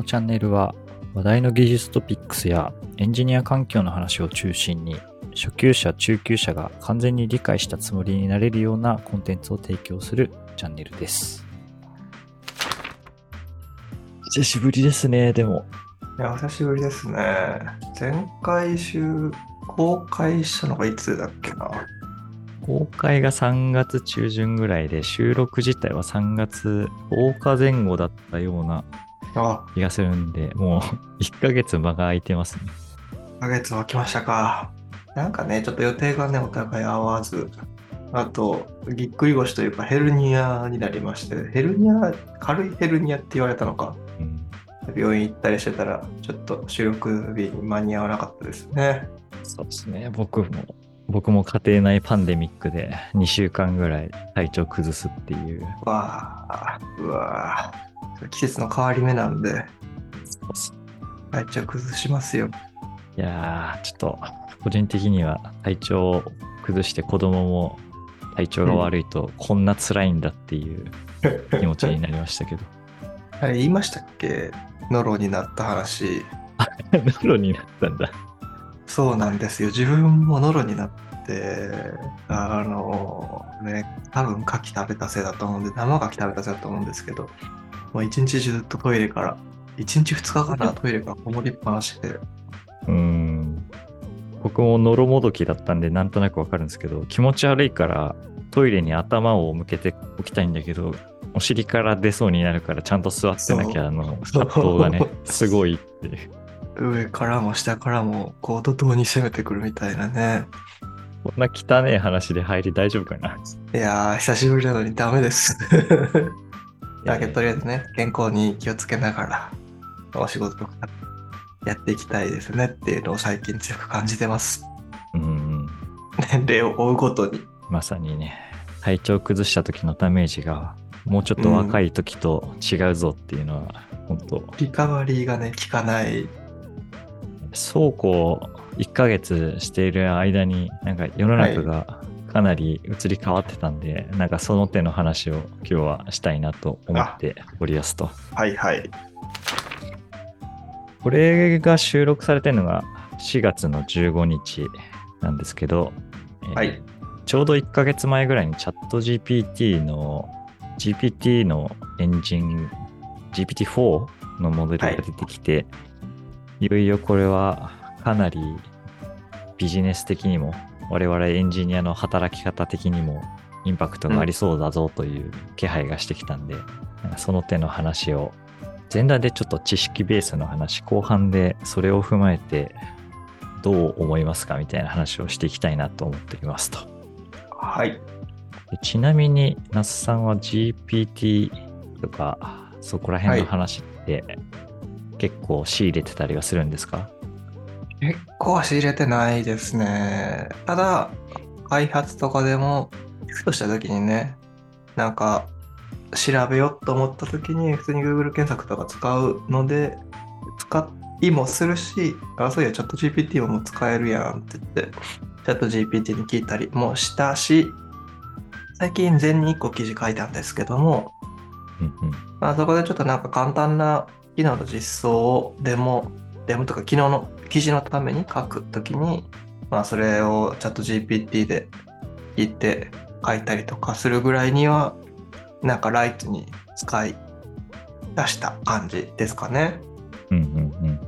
のチャンネルは話題の技術トピックスやエンジニア環境の話を中心に初級者、中級者が完全に理解したつもりになれるようなコンテンツを提供するチャンネルです。久しぶりですね、でも。いや、久しぶりですね。前回週、公開したのがいつだっけな？公開が3月中旬ぐらいで、収録自体は3月10日前後だったようなあ、気がするんで、もう 1ヶ月間が空いてますね。1ヶ月は来ましたか。なんかね、ちょっと予定がね、お互い合わず、あと、ぎっくり腰というかヘルニアになりまして、ヘルニア、軽いヘルニアって言われたのか。うん、病院行ったりしてたら、ちょっと収録日に間に合わなかったですね。そうですね、僕も、僕も家庭内パンデミックで2週間ぐらい体調崩すっていう。うわあ、うわあ、季節の変わり目なんで、体調崩しますよ。いやー、ちょっと、個人的には体調を崩して子供も体調が悪いとこんな辛いんだっていう 気持ちになりましたけど。あれ言いましたっけ？ノロになった話。ノロになったんだ。そうなんですよ。自分もノロになって、あのね、多分牡蠣食べたせいだと思うんで、生牡蠣食べたせいだと思うんですけど、もう一日中ずっとトイレから、一日二日かな、トイレからこもりっぱなしで。うーん。僕もノロもどきだったんでなんとなくわかるんですけど、気持ち悪いからトイレに頭を向けておきたいんだけど、お尻から出そうになるからちゃんと座ってなきゃ、あの、葛藤がね、すごいっていう。上からも下からも、こう、怒涛に攻めてくるみたいなね。こんな汚い話で入り大丈夫かな。いやー、久しぶりなのにダメです。だけど、とりあえずね、健康に気をつけながら、お仕事とかやっていきたいですねっていうのを最近強く感じてます。うんうん。年齢を追うごとに。まさにね、体調崩した時のダメージが、もうちょっと若い時と違うぞっていうのは、本当リカバリーがね、効かない。そうこう1ヶ月している間になんか世の中がかなり移り変わってたんで、なんかその手の話を今日はしたいなと思っておりやすと。はいはい。これが収録されてるのが4月の15日なんですけど、えーはい。ちょうど1ヶ月前ぐらいにチャット GPT の GPT のエンジン GPT-4 のモデルが出てきて、い、よいよこれはかなりビジネス的にも我々エンジニアの働き方的にもインパクトがありそうだぞという気配がしてきたんで、なんかその手の話を前段でちょっと知識ベースの話後半でそれを踏まえてどう思いますかみたいな話をしていきたいなと思っていますと。はい。でちなみに、那須さんは GPT とか、そこら辺の話って、結構仕入れてたりはするんですか？結構は仕入れてないですね。ただ、開発とかでも、ふとした時にね、なんか、調べようと思った時に、普通に Google 検索とか使うので、使いもするし、あ、そういや、チャット GPT も使えるやんって言って、チャット GPT に聞いたりもしたし、最近前に1個記事書いたんですけども、うんうん。まあ、そこでちょっとなんか簡単な機能の実装をデモ、デモとか昨日の記事のために書くときに、まあそれをチャット GPT で聞いて書いたりとかするぐらいには、なんかライトに使い出した感じですかね。うんうんうん。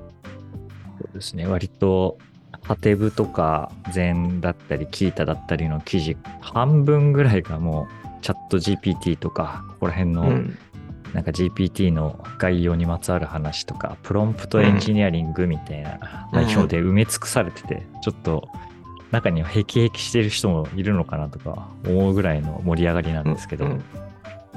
そうですね。割と、ハテブとか、禅だったり、キータだったりの記事、半分ぐらいがもう、チャット GPT とか、ここら辺の、うん。なんか GPT の概要にまつわる話とか、プロンプトエンジニアリングみたいな内容で埋め尽くされてて、ちょっと中にはヘキヘキしてる人もいるのかなとか思うぐらいの盛り上がりなんですけど、うん。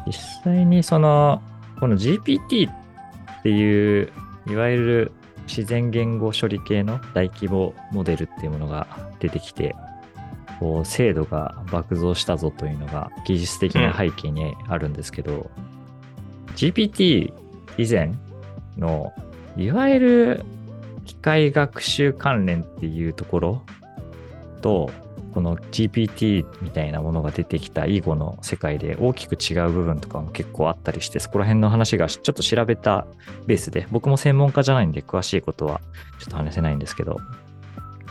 実際にその、この GPT っていう、いわゆる自然言語処理系の大規模モデルっていうものが出てきて、こう精度が爆増したぞというのが技術的な背景にあるんですけど、GPT 以前のいわゆる機械学習関連っていうところとこの GPT みたいなものが出てきた以後の世界で大きく違う部分とかも結構あったりして、そこら辺の話がちょっと調べたベースで、僕も専門家じゃないんで詳しいことはちょっと話せないんですけど、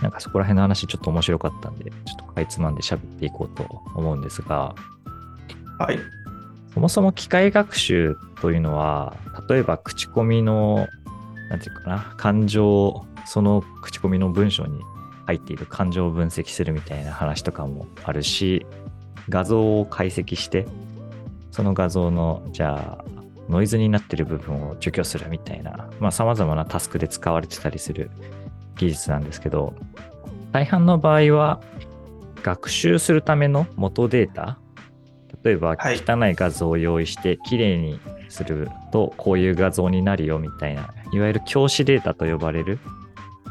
なんかそこら辺の話ちょっと面白かったんで、ちょっとかいつまんで喋っていこうと思うんですが、はい。そもそも機械学習というのは、例えば口コミの、なんていうかな、感情、その口コミの文章に入っている感情を分析するみたいな話とかもあるし、画像を解析して、その画像の、じゃあ、ノイズになっている部分を除去するみたいな、まあ様々なタスクで使われてたりする技術なんですけど、大半の場合は、学習するための元データ、例えばはい。汚い画像を用意して綺麗にするとこういう画像になるよみたいな、いわゆる教師データと呼ばれる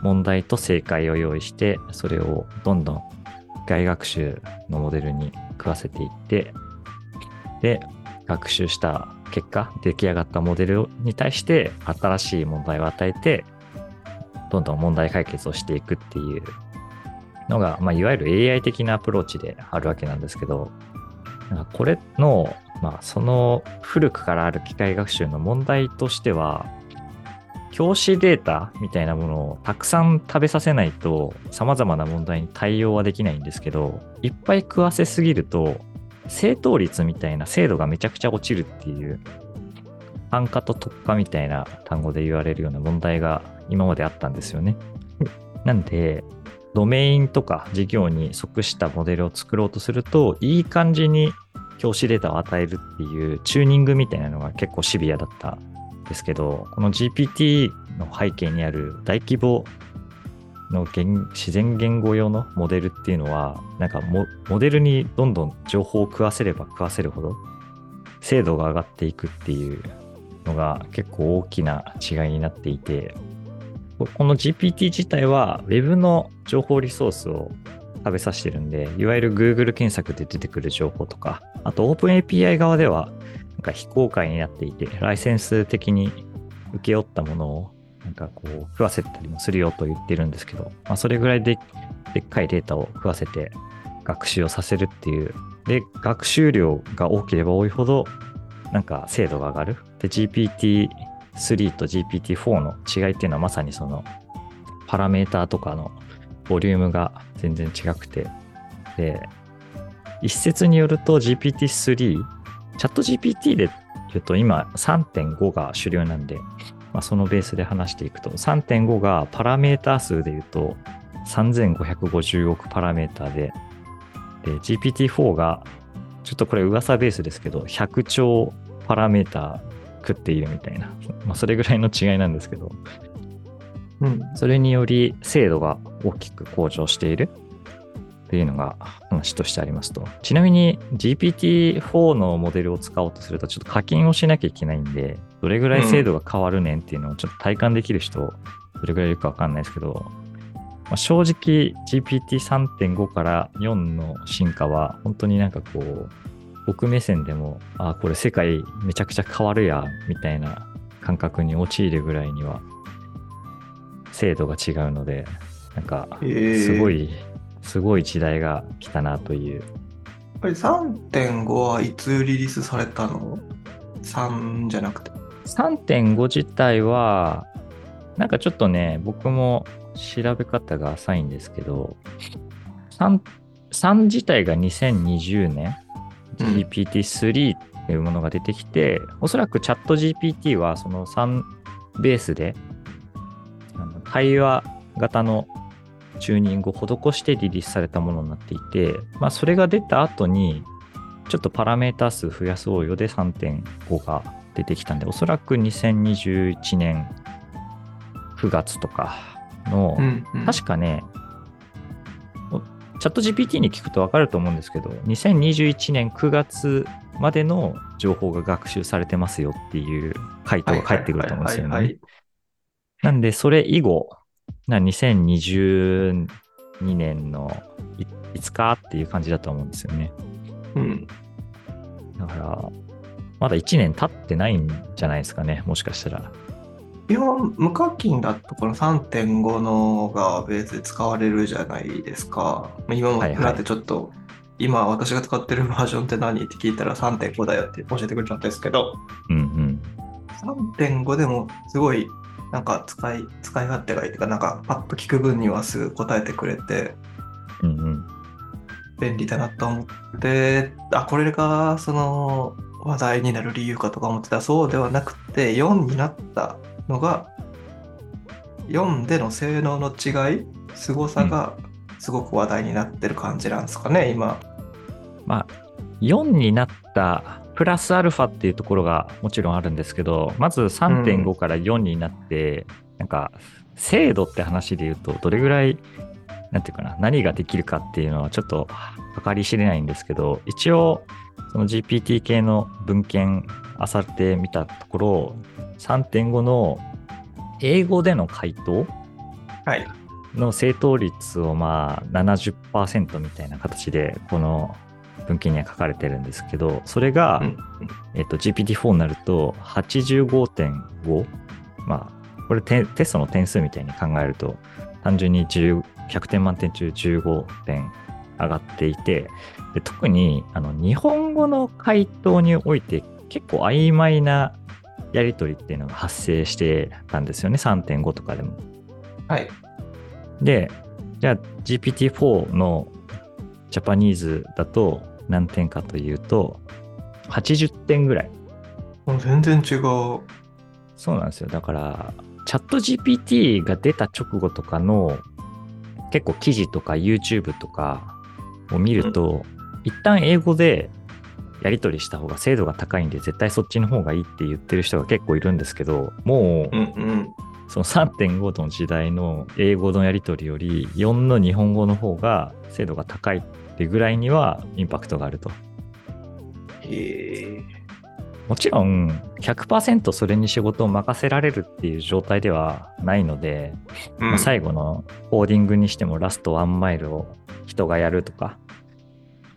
問題と正解を用意して、それをどんどん機械学習のモデルに食わせていって、で、学習した結果、出来上がったモデルに対して新しい問題を与えて、どんどん問題解決をしていくっていうのが、まあ、いわゆる AI 的なアプローチであるわけなんですけど、これの、まあ、その古くからある機械学習の問題としては、教師データみたいなものをたくさん食べさせないと様々な問題に対応はできないんですけど、いっぱい食わせすぎると、正答率みたいな精度がめちゃくちゃ落ちるっていう、単価と特化みたいな単語で言われるような問題が今まであったんですよね。なんで、ドメインとか事業に即したモデルを作ろうとすると、いい感じに教師データを与えるっていうチューニングみたいなのが結構シビアだったんですけど、この GPT の背景にある大規模の自然言語用のモデルっていうのは、なんかモデルにどんどん情報を食わせれば食わせるほど精度が上がっていくっていうのが結構大きな違いになっていて、ここの GPT 自体は Web の情報リソースを食べさせてるんで、いわゆる Google 検索で出てくる情報とか、あと OpenAPI 側ではなんか非公開になっていて、ライセンス的に請け負ったものをなんかこう食わせたりもするよと言ってるんですけど、まあ、それぐらいででっかいデータを食わせて学習をさせるっていう。で、学習量が多ければ多いほど、なんか精度が上がる。で、GPT3 と GPT4 の違いっていうのはまさにそのパラメーターとかのボリュームが全然違くて。で、一説によると GPT3、チャット GPT で言うと今3.5が主流なんで、まあ、そのベースで話していくと、3.5がパラメータ数で言うと3550億パラメータで、で、GPT4 が、ちょっとこれ噂ベースですけど、100兆パラメータ食っているみたいな、まあ、それぐらいの違いなんですけど、うん。それにより精度が大きく向上しているっていうのが話としてありますと。ちなみに GPT-4 のモデルを使おうとするとちょっと課金をしなきゃいけないんで、どれぐらい精度が変わるねんっていうのをちょっと体感できる人、どれぐらいいるかわかんないですけど、まあ、正直 GPT3.5 から4の進化は本当になんかこう、僕目線でも、あ、これ世界めちゃくちゃ変わるや、みたいな感覚に陥るぐらいには精度が違うので、なんか、えーすごい、すごい時代が来たなという。これ3.5はいつリリースされたの ?3 じゃなくて。3.5自体は、なんかちょっとね、僕も調べ方が浅いんですけど、3, 3自体が2020年、うん GPT-3 っていうものが出てきて、おそらくチャット GPT はその3ベースで、対話型のチューニングを施してリリースされたものになっていて、まあ、それが出た後に、ちょっとパラメータ数増やそうよで3.5が出てきたんで、おそらく2021年9月とかの、うん、うん。確かね、おチャット GPT に聞くと分かると思うんですけど、2021年9月までの情報が学習されてますよっていう回答が返ってくると思うんですよね。なんで、それ以後、な2022年のいいつかっていう感じだと思うんですよね。はいうん。だから、まだ1年経ってないんじゃないですかね、もしかしたら。基本無課金だとこの3.5のがベースで使われるじゃないですか。今もはいはいだってちょっと、今私が使ってるバージョンって何って聞いたら3.5だよって教えてくれたんですけど、うんうん。3.5でもすごいなんか使い使い勝手がいいというか、なんかパッと聞く分にはすぐ答えてくれてうんうん。便利だなと思って、あ、これがその話題になる理由かとか思ってたらそうではなくて、4になったのが、4での性能の違い、凄さがすごく話題になってる感じなんですかね、今。まあ、4になったプラスアルファっていうところがもちろんあるんですけど、まず3.5から4になって、なんか、精度って話で言うと、どれぐらい、なんていうかな、何ができるかっていうのはちょっと計り知れないんですけど、一応、その GPT 系の文献漁ってみたところ、3.5の英語での回答はい。の正答率をまあ70%みたいな形でこの文献には書かれてるんですけどそれが、うんえっと GPT-4 になると85.5まあこれテテストの点数みたいに考えると単純に10 100点満点中15点上がっていてで特にあの日本語の回答において結構曖昧なやり取りっていうのが発生してたんですよね3.5とかでも。はい。で、じゃあ GPT-4 のジャパニーズだと何点かというと、80点ぐらい。全然違う。そうなんですよ。だから、チャット GPT が出た直後とかの結構記事とか YouTube とかを見ると、一旦英語でやり取りした方が精度が高いんで絶対そっちの方がいいって言ってる人が結構いるんですけど、もううんうん。その3.5の時代の英語のやり取りより4の日本語の方が精度が高いってぐらいにはインパクトがあると。へえ。もちろん100%それに仕事を任せられるっていう状態ではないので、うんまあ最後のコーディングにしてもラストワンマイルを人がやるとか、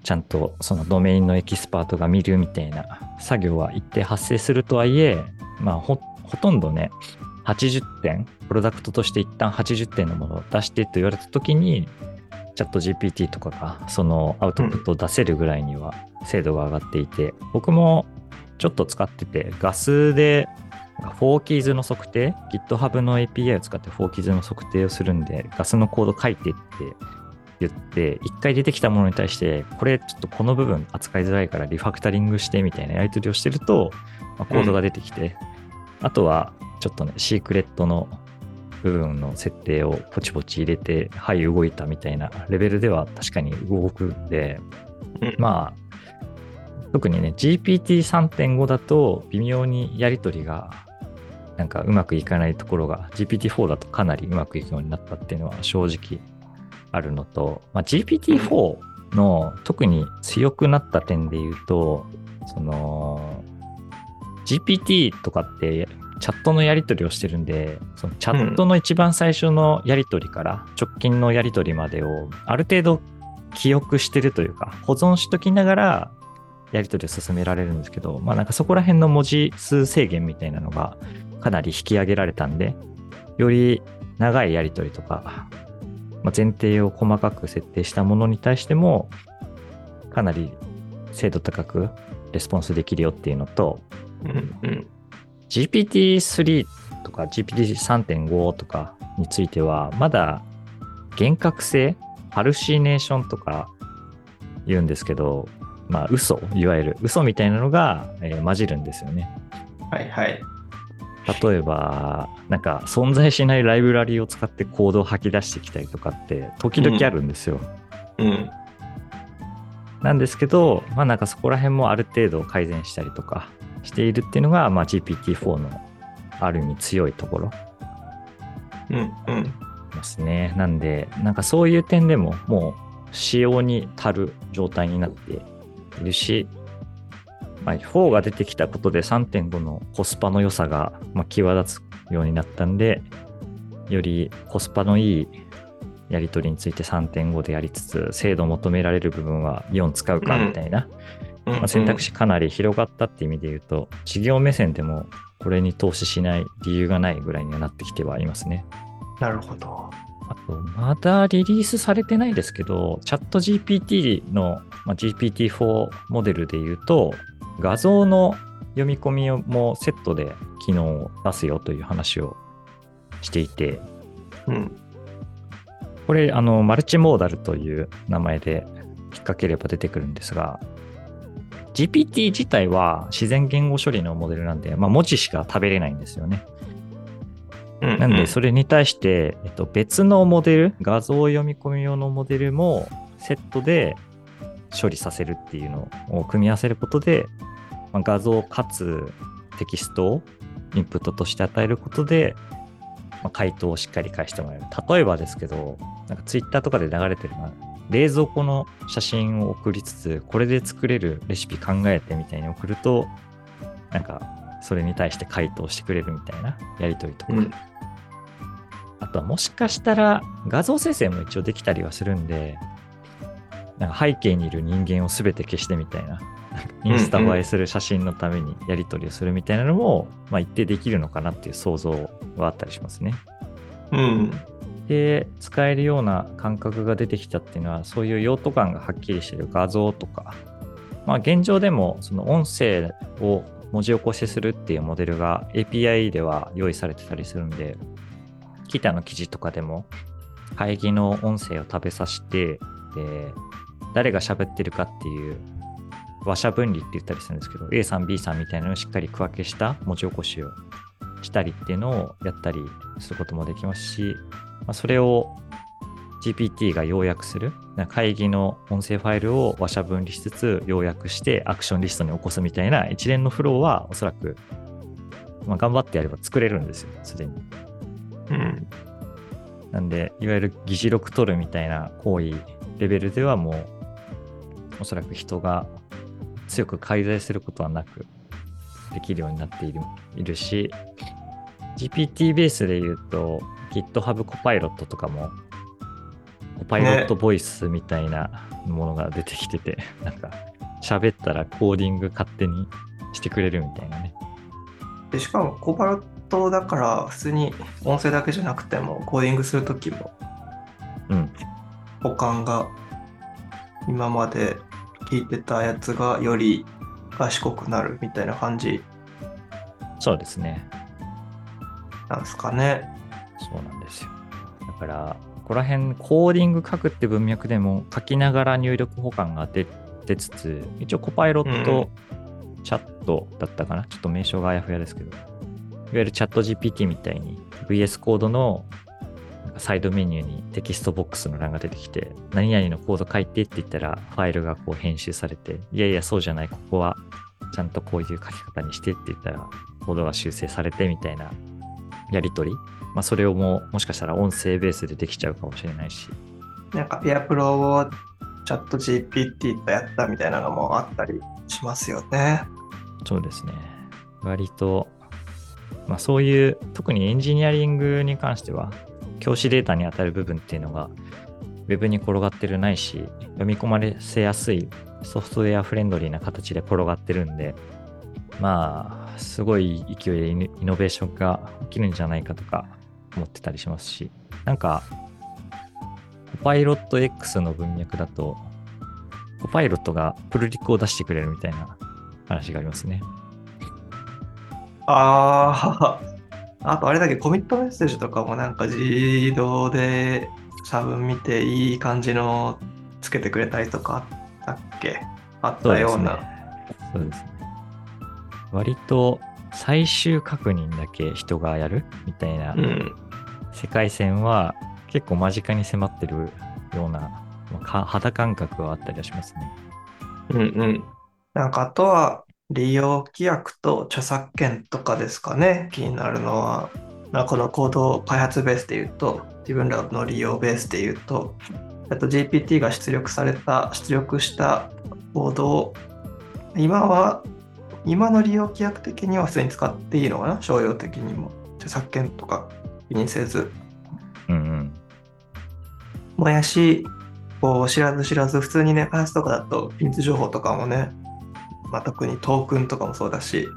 ちゃんとそのドメインのエキスパートが見るみたいな作業は一定発生するとはいえ、まあほほとんどね、80点、プロダクトとして一旦80点のものを出してと言われたときに、チャット GPT とかがそのアウトプットを出せるぐらいには精度が上がっていて、僕もちょっと使ってて、ガスでフォーキーズの測定、GitHub の API を使ってフォーキーズの測定をするんで、ガスのコード書いてって言って、一回出てきたものに対して、これちょっとこの部分扱いづらいからリファクタリングしてみたいなやり取りをしてると、まあコードが出てきて、あとはちょっとね、シークレットの部分の設定をポチポチ入れて、はい、動いたみたいなレベルでは確かに動くんで、うん。まあ、特にね、GPT3.5 だと微妙にやり取りがなんかうまくいかないところが GPT-4 だとかなりうまくいくようになったっていうのは正直あるのと、まあ、GPT-4 の特に強くなった点で言うと、その GPT とかってチャットのやり取りをしてるんで、そのチャットの一番最初のやり取りから直近のやり取りまでをある程度記憶してるというか、保存しときながらやり取りを進められるんですけど、まあなんかそこら辺の文字数制限みたいなのがかなり引き上げられたんで、より長いやり取りとか、まあ、前提を細かく設定したものに対しても、かなり精度高くレスポンスできるよっていうのと、うんうん。GPT-3 とか GPT3.5 とかについては、まだ幻覚性、ハルシネーションとか言うんですけど、まあ嘘、いわゆる嘘みたいなのが、えー混じるんですよね。はいはい。例えば、なんか存在しないライブラリーを使ってコードを吐き出してきたりとかって時々あるんですよ。うん。なんですけど、まあなんかそこら辺もある程度改善したりとかしているっていうのが、まあ GPT-4 のある意味強いところうんうん。ですね。なんで、なんかそういう点でももう仕様に足る状態になっているし、まあ、4が出てきたことで3.5のコスパの良さがまあ際立つようになったんで、よりコスパのいいやり取りについて3.5でやりつつ、精度を求められる部分は4使うかみたいな、うんまあ、選択肢かなり広がったって意味で言うと、事業目線でもこれに投資しない理由がないぐらいにはなってきてはいますね。なるほど。あと、まだリリースされてないですけど、チャット GPT の、まあ、GPT-4 モデルで言うと、画像の読み込みもセットで機能を出すよという話をしていて、うん。これ、あの、マルチモーダルという名前で引っ掛ければ出てくるんですが、GPT 自体は自然言語処理のモデルなんで、まあ、文字しか食べれないんですよね。うんなんで、それに対して、えっと、別のモデル、画像読み込み用のモデルもセットで処理させるっていうのを組み合わせることで、まあ、画像かつテキストをインプットとして与えることで、まあ、回答をしっかり返してもらえる。例えばですけど、なんかツイッターとかで流れてるのは、冷蔵庫の写真を送りつつ、これで作れるレシピ考えてみたいに送ると、なんか、それに対して回答してくれるみたいなやりとりとか。うんあとはもしかしたら画像生成も一応できたりはするんで、なんか背景にいる人間を全て消してみたいな、インスタ映えする写真のためにやり取りをするみたいなのも、まあ一定できるのかなっていう想像はあったりしますね。うん。で、使えるような感覚が出てきたっていうのは、そういう用途感がはっきりしてる画像とか、まあ現状でもその音声を文字起こしするっていうモデルが API では用意されてたりするんで、キターの記事とかでも会議の音声を食べさせて、で、誰が喋ってるかっていう話者分離って言ったりするんですけど、A さん、B さんみたいなのをしっかり区分けした文字起こしをしたりっていうのをやったりすることもできますし、まあ、それを GPT が要約する会議の音声ファイルを話者分離しつつ要約してアクションリストに起こすみたいな一連のフローはおそらく、まあ、頑張ってやれば作れるんですよ、すでに。うん。なんで、いわゆる議事録取るみたいな行為レベルではもう、おそらく人が強く介在することはなくできるようになっているいるし、GPT ベースで言うと GitHub コパイロットとかも、コパイロットボイスみたいなものが出てきてて、なんか喋ったらコーディング勝手にしてくれるみたいなね。でしかも、コバロットだから、普通に音声だけじゃなくても、コーディングするときも、うん。保管が今まで聞いてたやつがより賢くなるみたいな感じそうですね。なんですかね。そうなんですよ。だから、ここら辺、コーディング書くって文脈でも書きながら入力保管が出出つつ、一応コパイロットチャットだったかな、ちょっと名称があやふやですけど、いわゆるチャット GPT みたいに VS コードのサイドメニューにテキストボックスの欄が出てきて、何々のコード書いてって言ったら、ファイルがこう編集されて、いやいや、そうじゃない、ここはちゃんとこういう書き方にしてって言ったら、コードが修正されてみたいなやり取り、まあ、それをもうもしかしたら音声ベースでできちゃうかもしれないし、なんかペアプロをチャット GPT とやったみたいなのもあったりしますよね。そうですね。割と、まあそういう、特にエンジニアリングに関しては、教師データに当たる部分っていうのが、ウェブに転がってるないし、読み込まれせやすいソフトウェアフレンドリーな形で転がってるんで、まあ、すごい勢いでイノイノベーションが起きるんじゃないかとか思ってたりしますし、なんか、コパイロット X の文脈だと、コパイロットがプルリクを出してくれるみたいな話がありますね。ああ、あとあれだけコミットメッセージとかもなんか自動で差分見ていい感じのつけてくれたりとかあったっけ？あったような。そうですね。割と最終確認だけ人がやるみたいなうん。世界線は結構間近に迫ってるようなまあか肌感覚はあったりはしますね。うんうん。なんかあとは利用規約と著作権とかですかね。気になるのは、まあ、このコード開発ベースで言うと、自分らの利用ベースで言うと、あと GPT が出力された、出力したコードを、今は、今の利用規約的には普通に使っていいのかな？商用的にも。著作権とか気にせず。うんうん。もやし、こう知らず知らず、普通にね、開発とかだと、秘密情報とかもね、まあ、特にトークンとかもそうだし、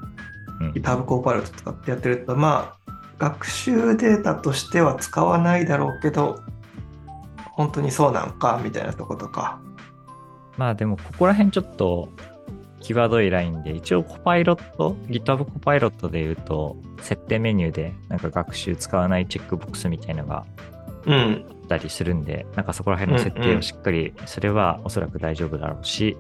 うん GitHub コーパイロット使ってやってると、まあ、学習データとしては使わないだろうけど、本当にそうなんかみたいなとことか。まあでも、ここら辺ちょっと、際どいラインで、一応コパイロット、GitHub コパイロットで言うと、設定メニューで、なんか学習使わないチェックボックスみたいのがうん。あったりするんで、なんかそこら辺の設定をしっかりすれば、おそらく大丈夫だろうし、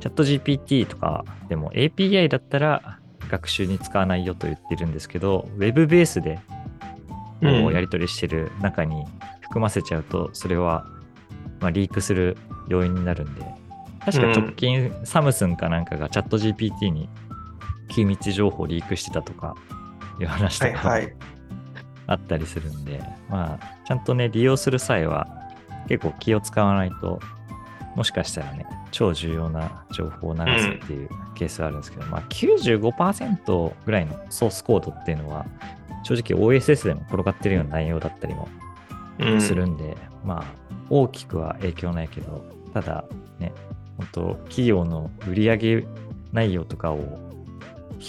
チャット GPT とかでも API だったら学習に使わないよと言ってるんですけど、Web ベースでこうやり取りしてる中に含ませちゃうと、それはまあリークする要因になるんで、確か直近サムスンかなんかがチャット GPT に機密情報をリークしてたとかいう話とか。あったりするんで、まあ、ちゃんとね、利用する際は結構気を使わないと、もしかしたらね、超重要な情報を流すっていうケースはあるんですけど、まあ95%ぐらいのソースコードっていうのは、正直 OSS でも転がってるような内容だったりもうんするんで、まあ、大きくは影響ないけど、ただね、本当企業の売上内容とかを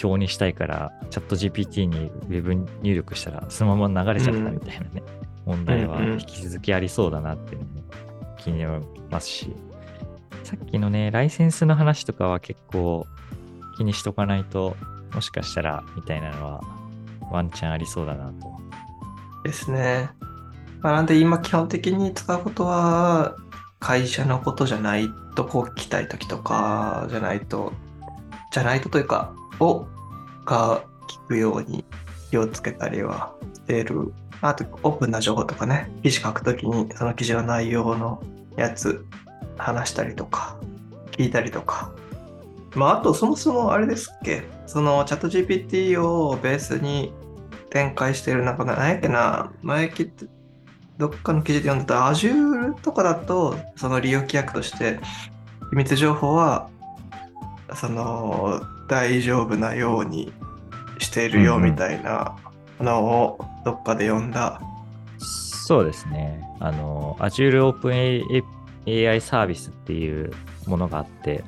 表にしたいから、チャット GPT に Web 入力したら、そのまま流れちゃったみたいなね、問題はうんうん引き続きありそうだなっていうのも気になりますし、さっきのね、ライセンスの話とかは結構気にしとかないと、もしかしたらみたいなのはワンチャンありそうだなと。ですね。まあ、なんで今基本的に使うことは会社のことじゃないとこう聞きたい時とかじゃないとじゃないとというかをが聞くように気をつけたりはしている。あとオープンな情報とかね記事書くときにその記事の内容のやつ話したりとか聞いたりとか。まああとそもそもあれですっけそのチャット GPT をベースに展開してるなんか何やっけな前きどっかの記事で読んでた Azure とかだとその利用規約として秘密情報はその大丈夫なようにしているようんうん。みたいなのをどっかで読んだ、そうですね。あの、Azure OpenAI サービスっていうものがあって、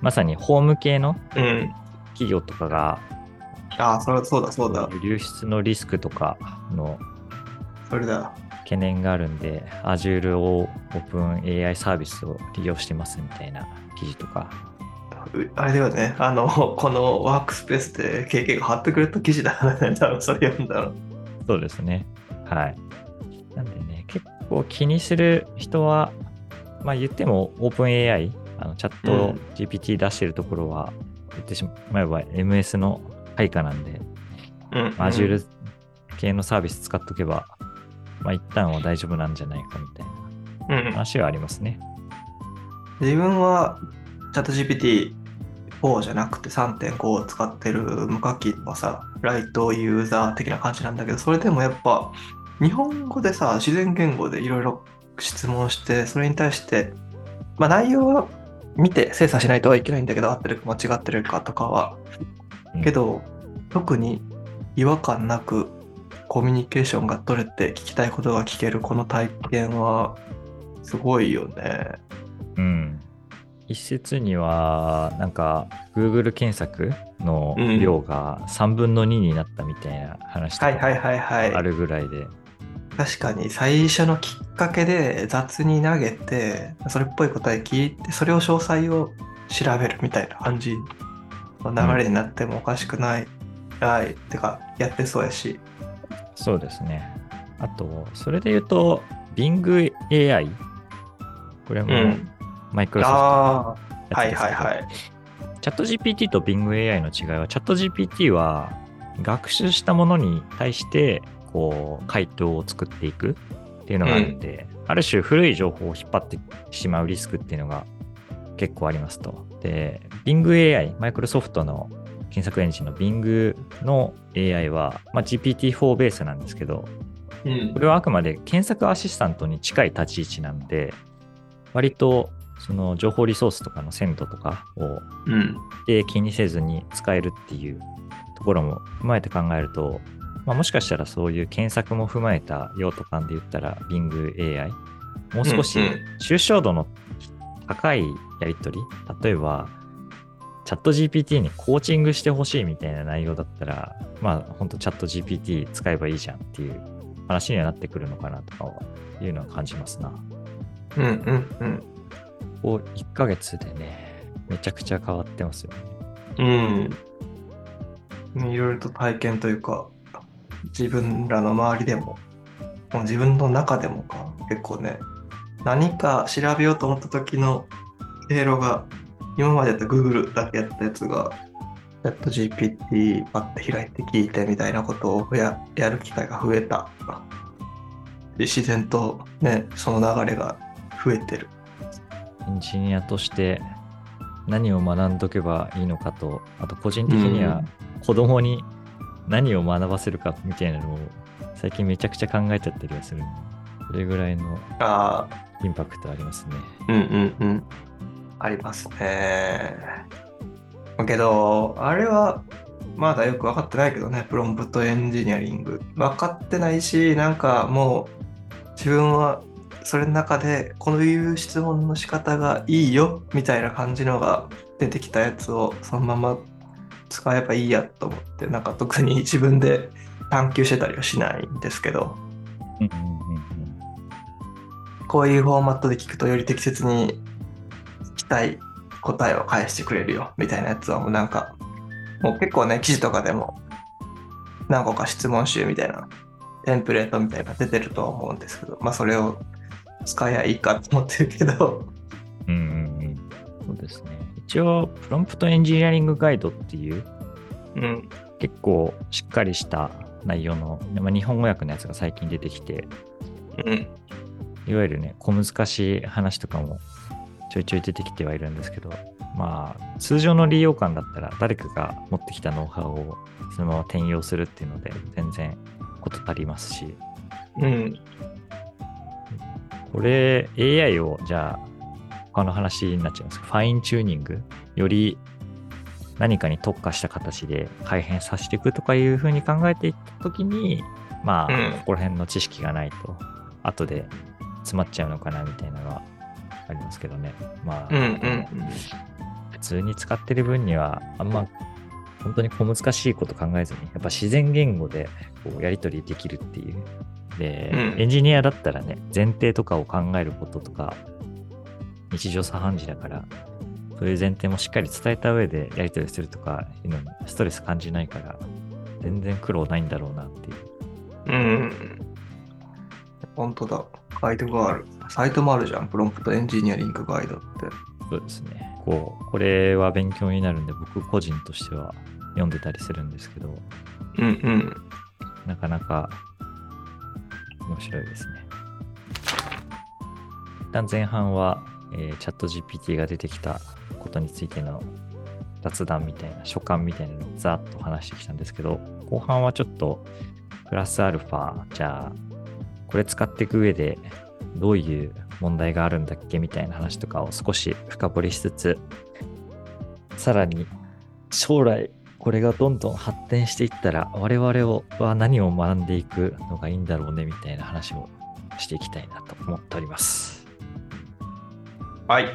まさにホーム系のうん。企業とかが、ああそれそうだそうだ。流出のリスクとかのそれだ。懸念があるんで、Azure を OpenAI サービスを利用してますみたいな記事とか、うあれだよね。あのこのワークスペースで KK が貼ってくれた記事だね。多分それ読んだの。そうですね。はい。なんでね、結構気にする人は、まあ言っても OpenAI、あのチャット GPT 出してるところは、言ってしまえば MS の配下なんで、うん、Azure 系のサービス使っとけば、まあ一旦は大丈夫なんじゃないかみたいなうん、話はありますね。自分はチャット GPT4 じゃなくて3.5を使ってる無課金のさ、ライトユーザー的な感じなんだけど、それでもやっぱ日本語でさ、自然言語でいろいろ質問して、それに対して、まあ内容は見て精査しないとはいけないんだけど、合ってるか間違ってるかとかは。うんけど、特に違和感なくコミュニケーションが取れて聞きたいことが聞けるこの体験はすごいよね。うん。一説には、なんか、Google 検索のうん量が3分の2になったみたいな話とかはいはいはいはい。あるぐらいで、確かに最初のきっかけで雑に投げてそれっぽい答え聞いてそれを詳細を調べるみたいな感じの流れになってもおかしくない、はいてかやってそうやしそうですね。あと、それで言うと、Bing AI。これもうんマイクロソフあトはいはいはいチャット GPT と Bing AI の違いは、チャット GPT は学習したものに対して、こう、回答を作っていくっていうのがあるんで、ある種古い情報を引っ張ってしまうリスクっていうのが結構ありますと。で、Bing AI、マイクロソフトの検索エンジンの Bing の AI は、まあ、GPT-4 ベースなんですけど、うん。これはあくまで検索アシスタントに近い立ち位置なんで、割とその情報リソースとかの鮮度とかをうん。で気にせずに使えるっていうところも踏まえて考えると、まあ、もしかしたらそういう検索も踏まえた用途感で言ったら Bing AI もう少し抽象度の高いやり取り、例えばチャット GPT にコーチングしてほしいみたいな内容だったら、まあ本当チャット GPT 使えばいいじゃんっていう話にはなってくるのかなとかはいうのは感じますな。うんうんうん。こう1ヶ月でね、めちゃくちゃ変わってますよね。うん。いろいろと体験というか、自分らの周りでも、もう自分の中でもか、結構ね、何か調べようと思った時の経路が、今までやった Google だけやったやつが、チャット GPT パッて開いて聞いてみたいなことをややる機会が増えた。で自然とね、その流れが増えてる。エンジニアとして何を学んどけばいいのかと、あと個人的には子供に何を学ばせるかみたいなのを最近めちゃくちゃ考えちゃったりはする。それぐらいのあインパクトありますね。うんうんうん。ありますね。けど、あれはまだよく分かってないけどね、プロンプトエンジニアリング。分かってないし、なんかもう自分はそれの中でこういう質問の仕方がいいよみたいな感じのが出てきたやつをそのまま使えばいいやと思って、なんか特に 自分で探求してたりはしないんですけど、こういうフォーマットで聞くとより適切に聞きたい答えを返してくれるよみたいなやつはもうなんかもう結構ね記事とかでも何個か質問集みたいなテンプレートみたいな出てるとは思うんですけどまあそれを使えばいいかと思ってるけど。うんうんうん。そうですね。一応、プロンプトエンジニアリングガイドっていううん。結構しっかりした内容の、まあ、日本語訳のやつが最近出てきて、うん。いわゆるね、小難しい話とかもちょいちょい出てきてはいるんですけど、まあ、通常の利用感だったら誰かが持ってきたノウハウをそのまま転用するっていうので全然こと足りますし、うん。これ AI をじゃあ他の話になっちゃいますけどファインチューニングより何かに特化した形で改変させていくとかいうふうに考えていったときにまあ、うん。ここら辺の知識がないと後で詰まっちゃうのかなみたいなのはありますけどね。まあ、うんうん普通に使ってる分にはあんま本当に小難しいこと考えずにやっぱ自然言語でこうやり取りできるっていう。で、うん。エンジニアだったらね前提とかを考えることとか日常茶飯事だからそういう前提もしっかり伝えた上でやり取りするとかいうのにストレス感じないから全然苦労ないんだろうなっていう。うん。本当だガイドがある。サイトもあるじゃん。プロンプトエンジニアリングガイドって。そうですね。こうこれは勉強になるんで僕個人としては読んでたりするんですけど。うんうん。なかなか面白いですね。一旦前半は、えーチャット GPT が出てきたことについての雑談みたいな、所感みたいなのをざっと話してきたんですけど、後半はちょっとプラスアルファ、じゃあ、これ使っていく上でどういう問題があるんだっけみたいな話とかを少し深掘りしつつ、さらに将来これがどんどん発展していったら我々をは何を学んでいくのがいいんだろうねみたいな話をしていきたいなと思っております。はい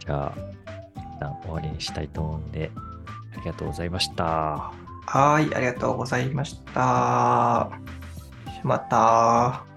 じゃあ一旦終わりにしたいと思うんでありがとうございました。はい、ありがとうございました。また。